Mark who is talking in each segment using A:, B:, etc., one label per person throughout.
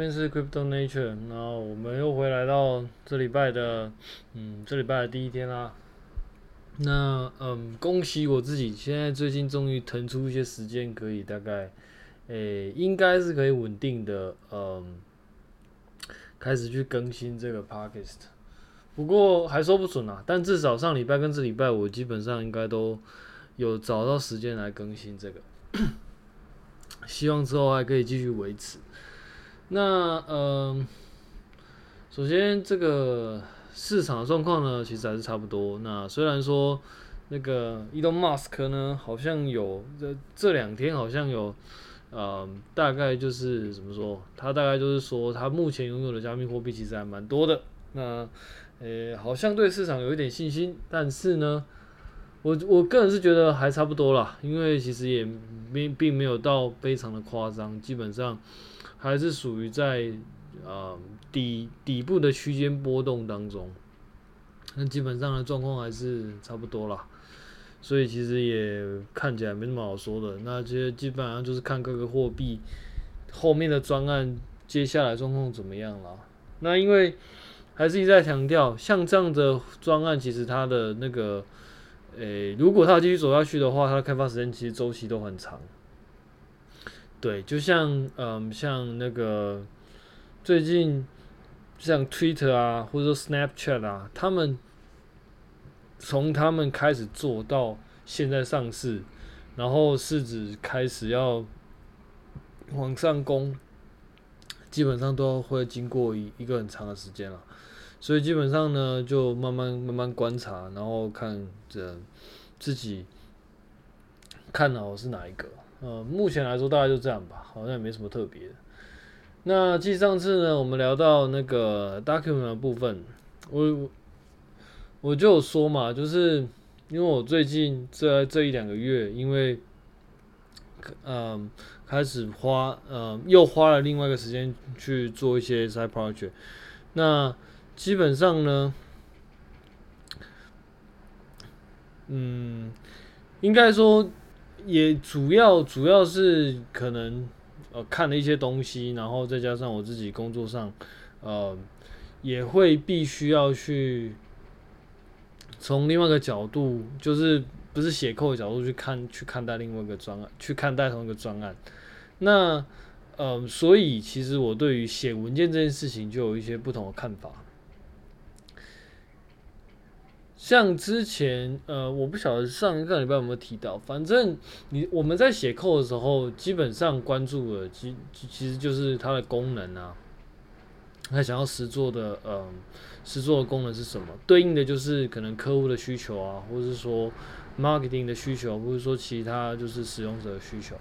A: 这边是 Crypto Nature，那我们又回来到这礼拜的，嗯，这礼拜的第一天啦。那嗯，恭喜我自己，现在最近终于腾出一些时间，可以大概，诶、应该是可以稳定的，嗯，开始去更新这个 Podcast。不过还说不准啊，但至少上礼拜跟这礼拜，我基本上应该都有找到时间来更新这个。希望之后还可以继续维持。那嗯、呃，首先这个市场状况呢，其实还是差不多。那虽然说那个 Elon Musk 呢，好像有这这两天好像有，呃，大概就是怎么说，他大概就是说，他目前拥有的加密货币其实还蛮多的。那呃、好像对市场有一点信心，但是呢，我我个人是觉得还差不多啦，因为其实也没并没有到非常的夸张，基本上。还是属于在呃底底部的区间波动当中，那基本上的状况还是差不多啦，所以其实也看起来没什么好说的。那其实基本上就是看各个货币后面的专案接下来状况怎么样啦。那因为还是一再强调，像这样的专案，其实它的那个，诶、如果它继续走下去的话，它的开发时间其实周期都很长。对，就像嗯，像那个最近像 Twitter 啊，或者说 Snapchat 啊，他们从他们开始做到现在上市，然后市值开始要往上攻，基本上都会经过一一个很长的时间了。所以基本上呢，就慢慢慢慢观察，然后看着自己看好是哪一个。呃，目前来说大概就这样吧，好像也没什么特别的。那继上次呢，我们聊到那个 document 的部分，我我就有说嘛，就是因为我最近这这一两个月，因为嗯开始花嗯又花了另外一个时间去做一些 side project，那基本上呢，嗯，应该说。也主要主要是可能呃看了一些东西，然后再加上我自己工作上呃也会必须要去从另外一个角度，就是不是写扣的角度去看去看待另外一个专案，去看待同一个专案。那呃所以其实我对于写文件这件事情就有一些不同的看法。像之前，呃，我不晓得上一个礼拜有没有提到，反正你我们在写 code 的时候，基本上关注的其其实就是它的功能啊，他想要实做的，嗯、实做的功能是什么？对应的就是可能客户的需求啊，或者是说 marketing 的需求，或者说其他就是使用者的需求。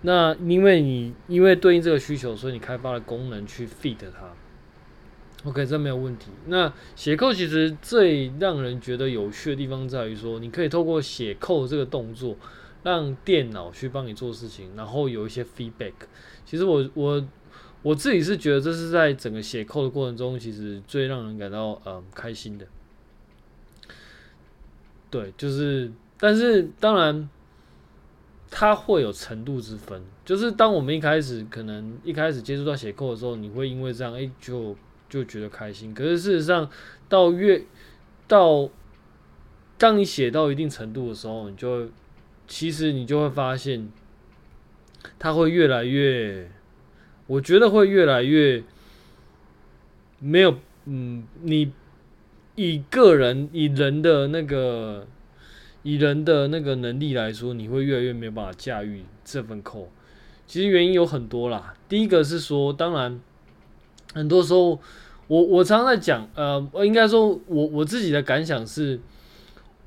A: 那因为你因为对应这个需求，所以你开发了功能去 fit 它。OK，这没有问题。那写扣其实最让人觉得有趣的地方在于说，你可以透过写扣这个动作，让电脑去帮你做事情，然后有一些 feedback。其实我我我自己是觉得这是在整个写扣的过程中，其实最让人感到嗯开心的。对，就是，但是当然它会有程度之分，就是当我们一开始可能一开始接触到写扣的时候，你会因为这样，哎，就就觉得开心，可是事实上，到越到当你写到一定程度的时候，你就其实你就会发现，它会越来越，我觉得会越来越没有，嗯，你以个人以人的那个以人的那个能力来说，你会越来越没有办法驾驭这份扣。其实原因有很多啦，第一个是说，当然。很多时候，我我常常在讲，呃，应该说我，我自己的感想是，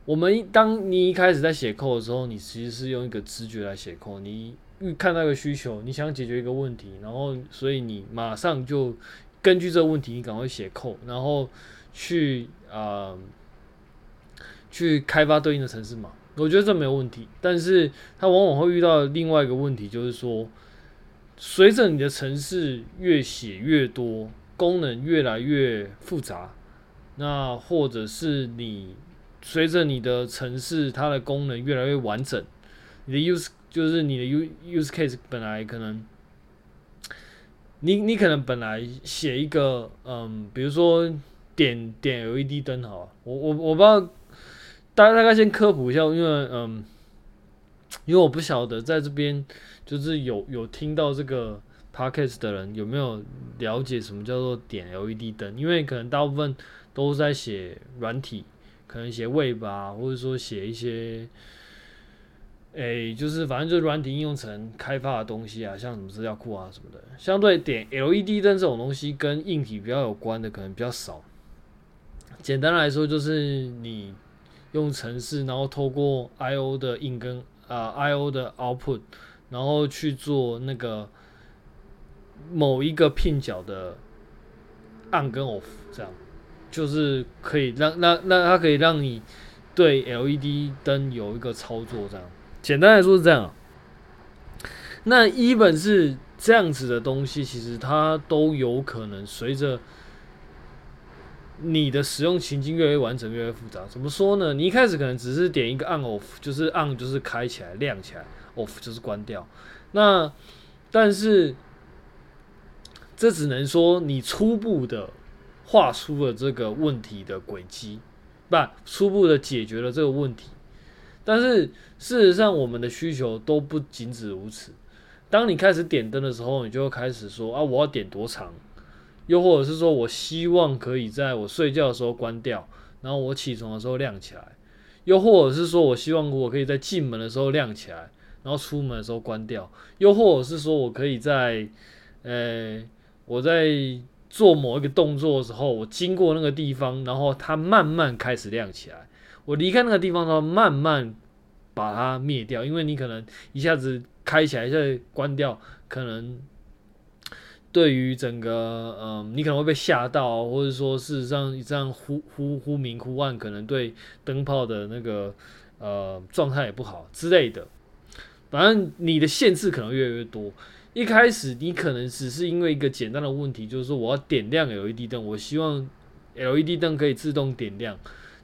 A: 我们当你一开始在写扣的时候，你其实是用一个直觉来写 code，你看到一个需求，你想解决一个问题，然后所以你马上就根据这个问题，你赶快写扣然后去啊、去开发对应的城市嘛。我觉得这没有问题，但是它往往会遇到另外一个问题，就是说。随着你的程式越写越多，功能越来越复杂，那或者是你随着你的程式它的功能越来越完整，你的 use 就是你的 u use case 本来可能你你可能本来写一个，嗯，比如说点点 LED 灯，好，我我我不知道，大家大概先科普一下，因为嗯，因为我不晓得在这边就是有有听到这个 podcast 的人有没有了解什么叫做点 LED 灯，因为可能大部分都在写软体，可能写 Web 啊，或者说写一些。诶、欸，就是反正就是软体应用层开发的东西啊，像什么资料库啊什么的，相对点 LED 灯这种东西跟硬体比较有关的可能比较少。简单来说，就是你用程式，然后透过 I/O 的 in 跟啊、I/O 的 output，然后去做那个某一个片角的 on 跟 off，这样就是可以让那那它可以让你对 LED 灯有一个操作这样。简单来说是这样，那一本是这样子的东西，其实它都有可能随着你的使用情境越来越完整、越来越复杂。怎么说呢？你一开始可能只是点一个 on off，就是 on 就是开起来、亮起来，off 就是关掉。那但是这只能说你初步的画出了这个问题的轨迹，不，初步的解决了这个问题。但是事实上，我们的需求都不仅止如此。当你开始点灯的时候，你就会开始说啊，我要点多长？又或者是说我希望可以在我睡觉的时候关掉，然后我起床的时候亮起来。又或者是说我希望我可以在进门的时候亮起来，然后出门的时候关掉。又或者是说我可以在，呃，我在做某一个动作的时候，我经过那个地方，然后它慢慢开始亮起来。我离开那个地方的话，慢慢把它灭掉，因为你可能一下子开起来，一下子关掉，可能对于整个嗯，你可能会被吓到，或者说事实上这样忽忽忽明忽暗，可能对灯泡的那个呃状态也不好之类的。反正你的限制可能越来越多。一开始你可能只是因为一个简单的问题，就是说我要点亮 LED 灯，我希望 LED 灯可以自动点亮。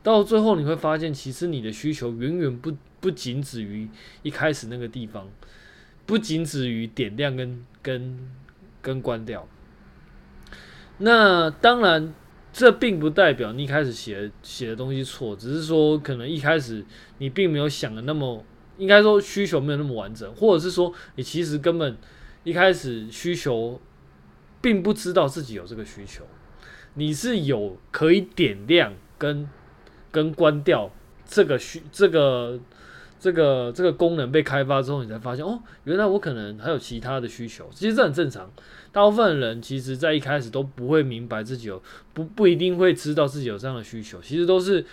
A: 到最后你会发现，其实你的需求远远不不仅止于一开始那个地方，不仅止于点亮跟跟跟关掉。那当然，这并不代表你一开始写写的东西错，只是说可能一开始你并没有想的那么，应该说需求没有那么完整，或者是说你其实根本一开始需求并不知道自己有这个需求，你是有可以点亮跟。跟关掉这个需这个这个这个功能被开发之后，你才发现哦，原来我可能还有其他的需求。其实这很正常，大部分人其实在一开始都不会明白自己有不不一定会知道自己有这样的需求。其实都是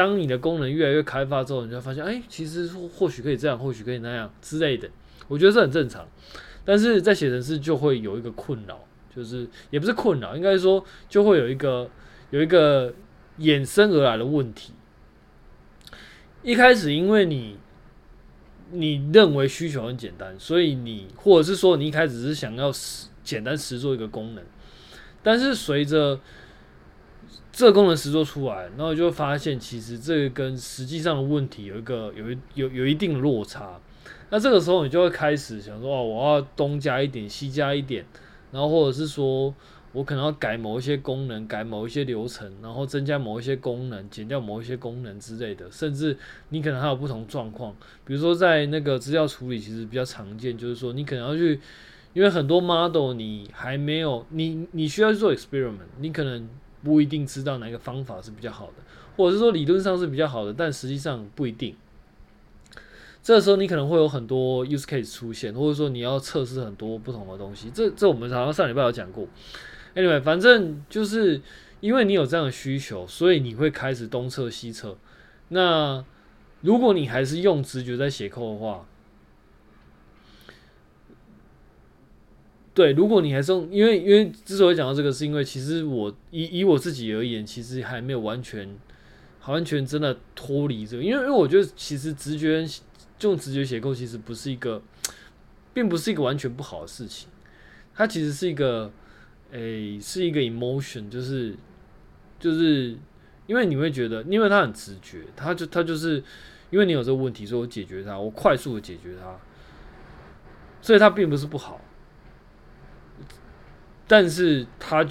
A: 当你的功能越来越开发之后，你就会发现，哎，其实或许可以这样，或许可以那样之类的。我觉得这很正常，但是在写程式就会有一个困扰，就是也不是困扰，应该说就会有一个有一个。衍生而来的问题，一开始因为你你认为需求很简单，所以你或者是说你一开始是想要简单实做一个功能，但是随着这个功能实做出来，然后就会发现其实这个跟实际上的问题有一个有一有有一定落差，那这个时候你就会开始想说哦，我要东加一点，西加一点，然后或者是说。我可能要改某一些功能，改某一些流程，然后增加某一些功能，减掉某一些功能之类的。甚至你可能还有不同状况，比如说在那个资料处理，其实比较常见，就是说你可能要去，因为很多 model 你还没有，你你需要去做 experiment，你可能不一定知道哪个方法是比较好的，或者是说理论上是比较好的，但实际上不一定。这时候你可能会有很多 use case 出现，或者说你要测试很多不同的东西。这这我们好像上礼拜有讲过。Anyway，反正就是因为你有这样的需求，所以你会开始东测西测。那如果你还是用直觉在写 code 的话，对，如果你还是用，因为因为之所以讲到这个，是因为其实我以以我自己而言，其实还没有完全完全真的脱离这个，因为因为我觉得其实直觉用直觉写构其实不是一个，并不是一个完全不好的事情，它其实是一个。诶、是一个 emotion，就是就是因为你会觉得，因为他很直觉，他就他就是因为你有这个问题，所以我解决它，我快速的解决它，所以它并不是不好。但是它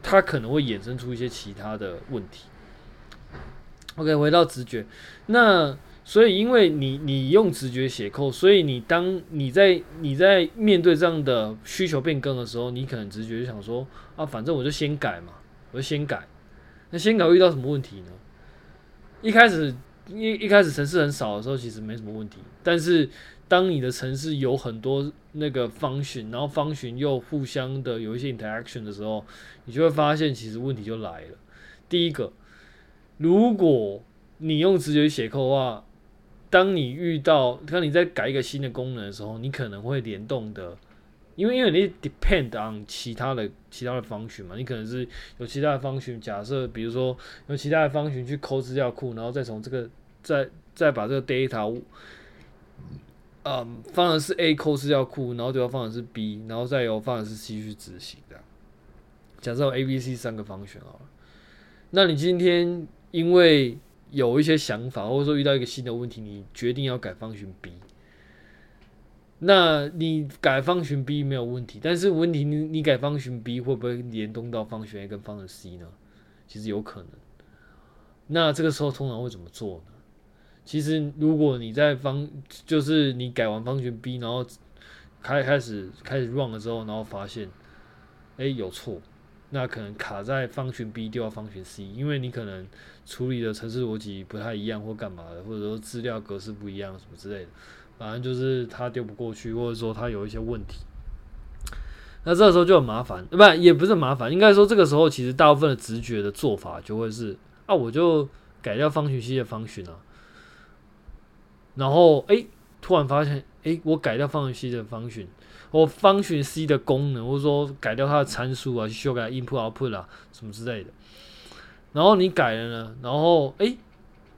A: 它可能会衍生出一些其他的问题。OK，回到直觉，那所以因为你你用直觉写 code，所以你当你在你在面对这样的需求变更的时候，你可能直觉就想说啊，反正我就先改嘛，我就先改。那先改会遇到什么问题呢？一开始一一开始城市很少的时候，其实没什么问题。但是当你的城市有很多那个 function，然后 function 又互相的有一些 interaction 的时候，你就会发现其实问题就来了。第一个。如果你用直觉写扣的话，当你遇到当你在改一个新的功能的时候，你可能会联动的，因为因为你 depend on 其他的其他的 function 嘛，你可能是有其他的 function，假设比如说用其他的 function 去抠资料库，然后再从这个再再把这个 data，嗯，放的是 A 抠资料库，然后就要放的是 B，然后再由放的是 C 去执行的。假设有 A、B、C 三个 function 好了，那你今天。因为有一些想法，或者说遇到一个新的问题，你决定要改方选 B，那你改方程 B 没有问题，但是问题你你改方程 B 会不会联动到方程 A 跟 function C 呢？其实有可能。那这个时候通常会怎么做呢？其实如果你在方就是你改完方程 B，然后开开始开始 run 了之后，然后发现，哎，有错。那可能卡在方群 B 丢到方群 C，因为你可能处理的程式逻辑不太一样或干嘛的，或者说资料格式不一样什么之类的，反正就是它丢不过去，或者说它有一些问题。那这个时候就很麻烦，不，也不是麻烦，应该说这个时候其实大部分的直觉的做法就会是啊，我就改掉方群 C 的方群啊，然后诶、欸，突然发现诶、欸，我改掉方群 C 的方群。我 function C 的功能，或者说改掉它的参数啊，去修改 input output 啊，什么之类的。然后你改了呢，然后诶、欸，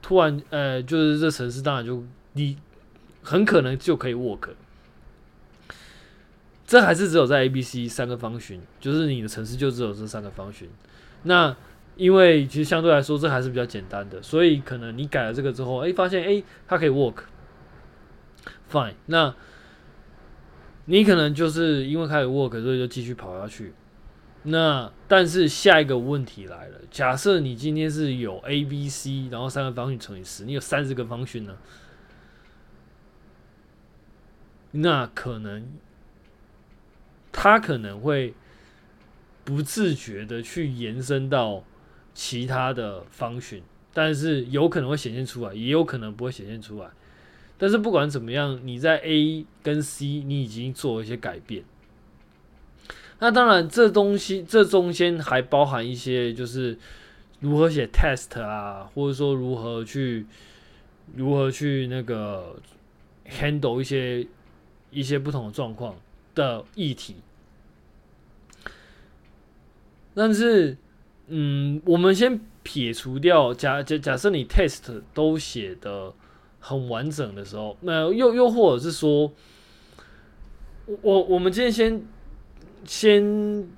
A: 突然呃，就是这程式当然就你很可能就可以 work。这还是只有在 A、B、C 三个方巡就是你的城市就只有这三个方巡。那因为其实相对来说这还是比较简单的，所以可能你改了这个之后，诶、发现诶、它可以 work。Fine，那。你可能就是因为开始 work，所以就继续跑下去。那但是下一个问题来了，假设你今天是有 A、B、C，然后三个方巡乘以十，你有三十个方巡呢？那可能他可能会不自觉的去延伸到其他的 function，但是有可能会显现出来，也有可能不会显现出来。但是不管怎么样，你在 A 跟 C 你已经做了一些改变。那当然，这东西这中间还包含一些，就是如何写 test 啊，或者说如何去如何去那个 handle 一些一些不同的状况的议题。但是，嗯，我们先撇除掉假假假设你 test 都写的。很完整的时候，那又又或者是说，我我们今天先先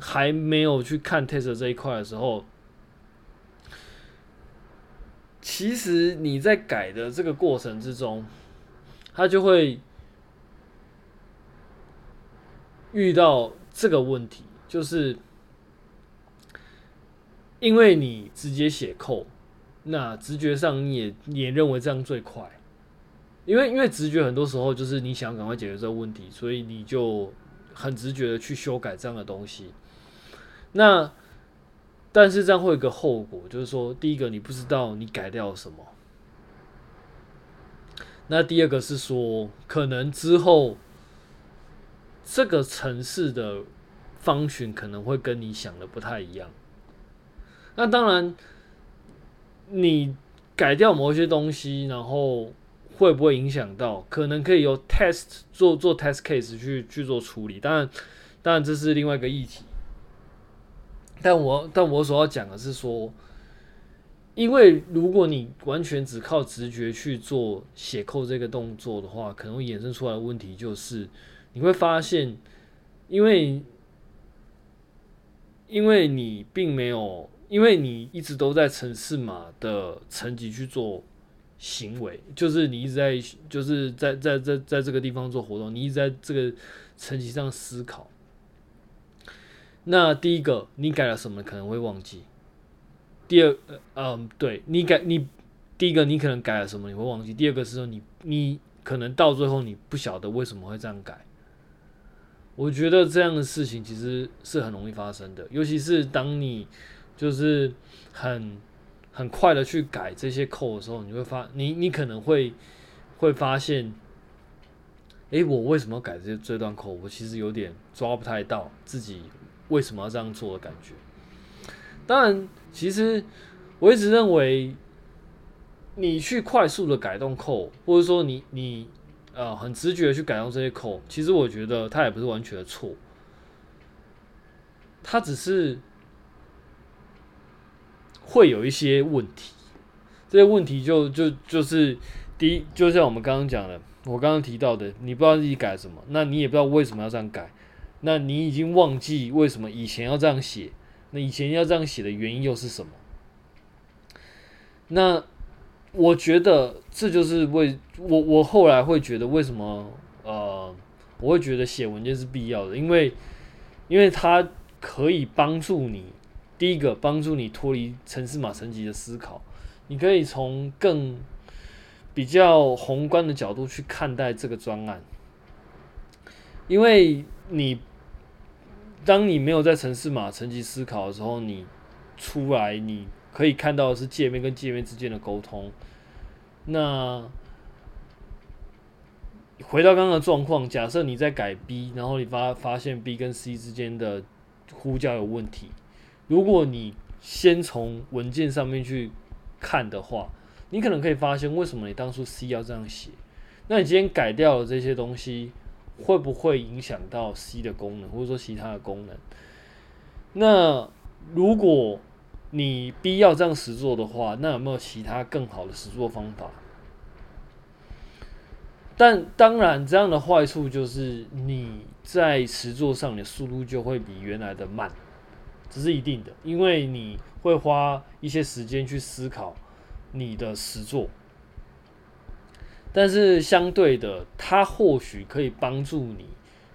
A: 还没有去看 test 这一块的时候，其实你在改的这个过程之中，它就会遇到这个问题，就是因为你直接写扣。那直觉上你也你也认为这样最快，因为因为直觉很多时候就是你想赶快解决这个问题，所以你就很直觉的去修改这样的东西。那但是这样会有一个后果，就是说第一个你不知道你改掉了什么，那第二个是说可能之后这个城市的方寻可能会跟你想的不太一样。那当然。你改掉某一些东西，然后会不会影响到？可能可以由 test 做做 test case 去去做处理。当然，当然这是另外一个议题。但我但我所要讲的是说，因为如果你完全只靠直觉去做写扣这个动作的话，可能会衍生出来的问题就是，你会发现，因为因为你并没有。因为你一直都在城市码的层级去做行为，就是你一直在，就是在在在在这个地方做活动，你一直在这个层级上思考。那第一个，你改了什么可能会忘记？第二，嗯，对你改你第一个你可能改了什么你会忘记？第二个是说你你可能到最后你不晓得为什么会这样改。我觉得这样的事情其实是很容易发生的，尤其是当你就是很很快的去改这些扣的时候，你会发你你可能会会发现。诶，我为什么要改这这段扣我其实有点抓不太到自己为什么要这样做的感觉。当然，其实我一直认为，你去快速的改动扣或者说你你呃很直觉的去改动这些 code，其实我觉得它也不是完全的错，它只是会有一些问题。这些问题就就就是第一，就像我们刚刚讲的。我刚刚提到的，你不知道自己改什么，那你也不知道为什么要这样改，那你已经忘记为什么以前要这样写，那以前要这样写的原因又是什么？那我觉得这就是为我我后来会觉得为什么呃，我会觉得写文件是必要的，因为因为它可以帮助你，第一个帮助你脱离城市码层级的思考，你可以从更比较宏观的角度去看待这个专案，因为你当你没有在城市码层级思考的时候，你出来你可以看到的是界面跟界面之间的沟通。那回到刚刚的状况，假设你在改 B，然后你发发现 B 跟 C 之间的呼叫有问题，如果你先从文件上面去看的话。你可能可以发现，为什么你当初 C 要这样写？那你今天改掉了这些东西，会不会影响到 C 的功能，或者说其他的功能？那如果你必要这样实做的话，那有没有其他更好的实做方法？但当然，这样的坏处就是你在实做上的速度就会比原来的慢，这是一定的，因为你会花一些时间去思考。你的实作，但是相对的，它或许可以帮助你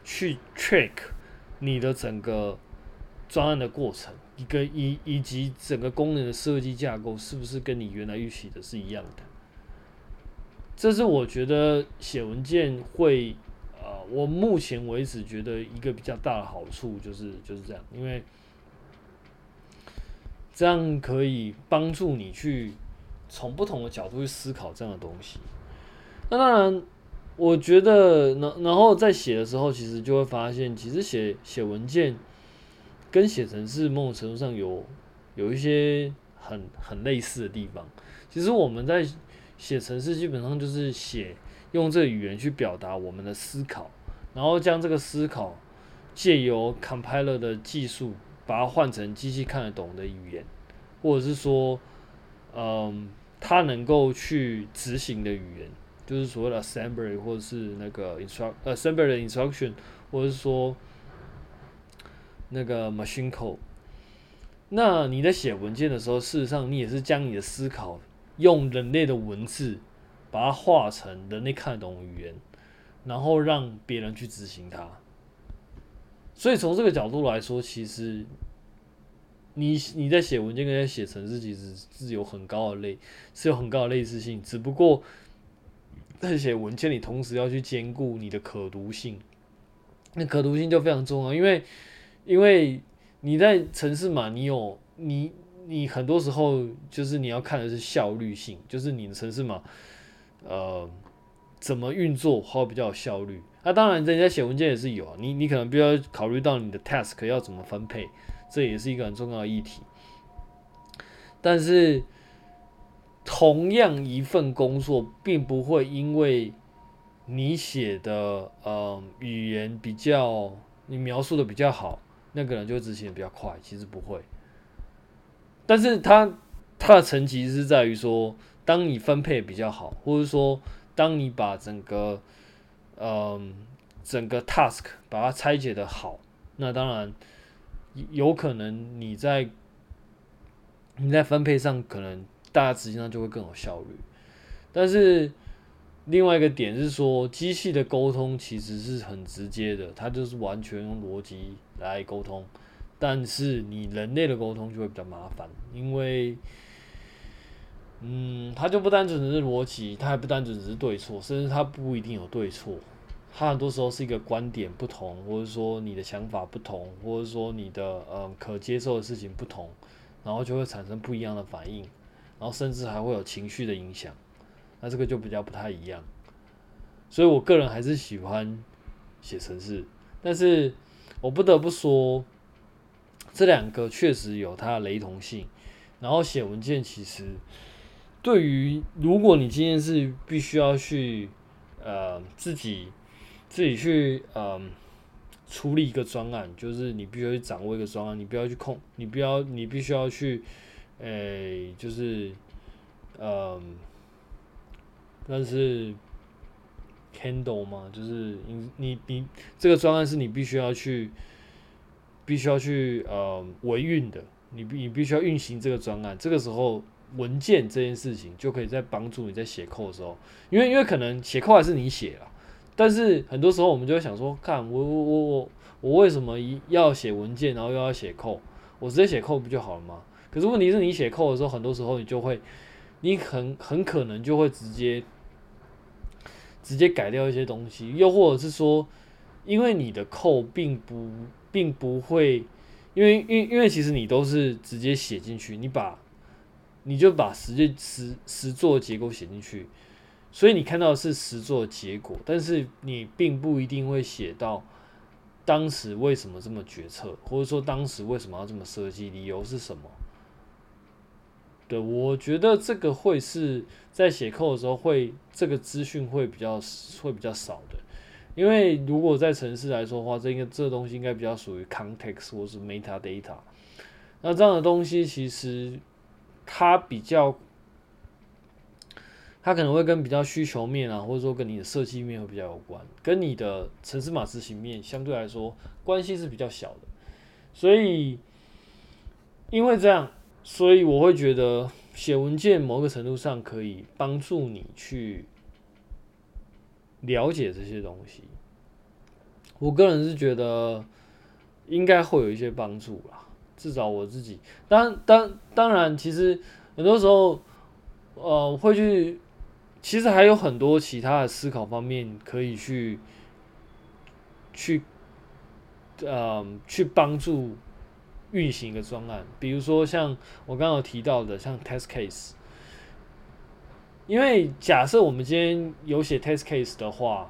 A: 去 check 你的整个专案的过程，一个以以及整个功能的设计架构是不是跟你原来预期的是一样的。这是我觉得写文件会，呃，我目前为止觉得一个比较大的好处就是就是这样，因为这样可以帮助你去。从不同的角度去思考这样的东西，那当然，我觉得，然然后在写的时候，其实就会发现，其实写写文件跟写程式某种程度上有有一些很很类似的地方。其实我们在写程式，基本上就是写用这个语言去表达我们的思考，然后将这个思考借由 compiler 的技术，把它换成机器看得懂的语言，或者是说。嗯，它能够去执行的语言，就是所谓的 assembly 或者是那个 instruct assembly instruction，或者是说那个 machine code。那你在写文件的时候，事实上你也是将你的思考用人类的文字把它化成人类看得懂的语言，然后让别人去执行它。所以从这个角度来说，其实。你你在写文件跟在写程式，其实是有很高的类，是有很高的类似性。只不过在写文件，你同时要去兼顾你的可读性，那可读性就非常重要。因为因为你在城市嘛，你有你你很多时候就是你要看的是效率性，就是你的城市嘛，呃，怎么运作会比较有效率。那当然，人家写文件也是有啊，你你可能必须要考虑到你的 task 要怎么分配。这也是一个很重要的议题，但是同样一份工作，并不会因为你写的呃语言比较，你描述的比较好，那个人就执行的比较快，其实不会。但是它它的层级是在于说，当你分配比较好，或者说当你把整个嗯、整个 task 把它拆解的好，那当然。有可能你在你在分配上，可能大家执行上就会更有效率。但是另外一个点是说，机器的沟通其实是很直接的，它就是完全用逻辑来沟通。但是你人类的沟通就会比较麻烦，因为，嗯，它就不单纯只是逻辑，它还不单纯只是对错，甚至它不一定有对错，它很多时候是一个观点不同，或者说你的想法不同，或者说你的呃可接受的事情不同，然后就会产生不一样的反应，然后甚至还会有情绪的影响，那这个就比较不太一样，所以我个人还是喜欢写程式，但是我不得不说。这两个确实有它的雷同性，然后写文件其实对于如果你今天是必须要去呃自己自己去呃处理一个专案，就是你必须去掌握一个专案，你不要去控，你不要你必须要去诶、就是呃但是 Candle 吗，就是你你你这个专案是你必须要去。必须要去呃维运的，你必你必须要运行这个专案，这个时候文件这件事情就可以在帮助你在写 code 的时候，因为因为可能写 code 还是你写了，但是很多时候我们就会想说，看我我我我我为什么一要写文件，然后又要写 code，我直接写 code 不就好了吗？可是问题是你写 code 的时候，很多时候你就会，你很很可能就会直接直接改掉一些东西，又或者是说，因为你的扣并不。并不会，因为因因为其实你都是直接写进去，你把你就把实际实实做结果写进去，所以你看到的是实做结果，但是你并不一定会写到当时为什么这么决策，或者说当时为什么要这么设计，理由是什么？对，我觉得这个会是在写 code 的时候会这个资讯会比较会比较少的。因为如果在城市来说的话，这应该这东西应该比较属于 context 或是 metadata。那这样的东西其实它比较，它可能会跟比较需求面啊，或者说跟你的设计面会比较有关，跟你的城市码执行面相对来说关系是比较小的。所以因为这样，所以我会觉得写文件某个程度上可以帮助你去。了解这些东西，我个人是觉得应该会有一些帮助啦。至少我自己，当当当然，其实很多时候，呃，会去，其实还有很多其他的思考方面可以去去，呃，去帮助运行一个专案。比如说像我刚刚提到的，像 test case。因为假设我们今天有写 test case 的话，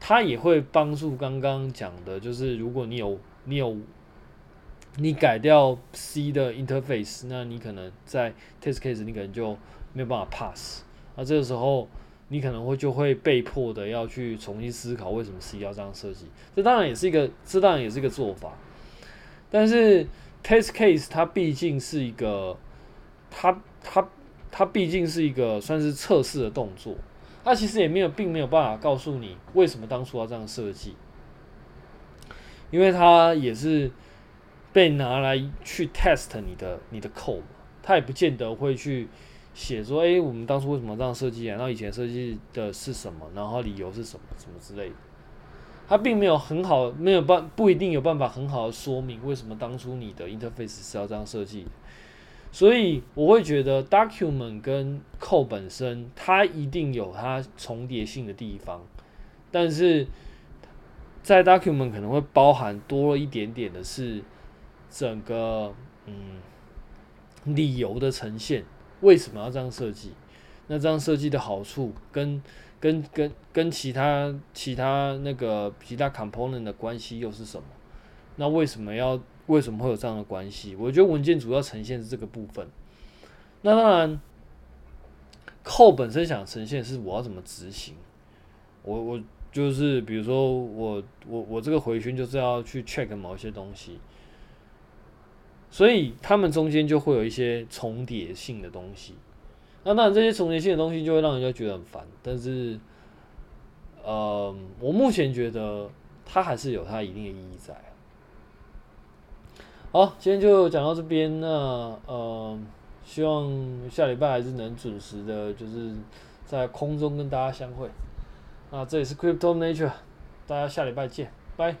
A: 它也会帮助刚刚讲的，就是如果你有你有你改掉 C 的 interface，那你可能在 test case 你可能就没有办法 pass，那这个时候你可能会就会被迫的要去重新思考为什么 C 要这样设计，这当然也是一个这当然也是一个做法，但是 test case 它毕竟是一个它它。它毕竟是一个算是测试的动作，它其实也没有，并没有办法告诉你为什么当初要这样设计，因为它也是被拿来去 test 你的你的 code，它也不见得会去写说，哎，我们当初为什么这样设计啊？然后以前设计的是什么？然后理由是什么？什么之类的，它并没有很好，没有办，不一定有办法很好的说明为什么当初你的 interface 是要这样设计。所以我会觉得 document 跟 code 本身，它一定有它重叠性的地方，但是在 document 可能会包含多了一点点的是整个嗯理由的呈现，为什么要这样设计？那这样设计的好处跟跟跟跟其他其他那个其他 component 的关系又是什么？那为什么要？为什么会有这样的关系？我觉得文件主要呈现是这个部分。那当然，code 本身想呈现是我要怎么执行。我我就是比如说我我我这个回圈就是要去 check 某一些东西，所以他们中间就会有一些重叠性的东西。那当然这些重叠性的东西就会让人家觉得很烦。但是，呃，我目前觉得它还是有它一定的意义在。好，今天就讲到这边。那呃，希望下礼拜还是能准时的，就是在空中跟大家相会。那这里是 Crypto Nature，大家下礼拜见，拜。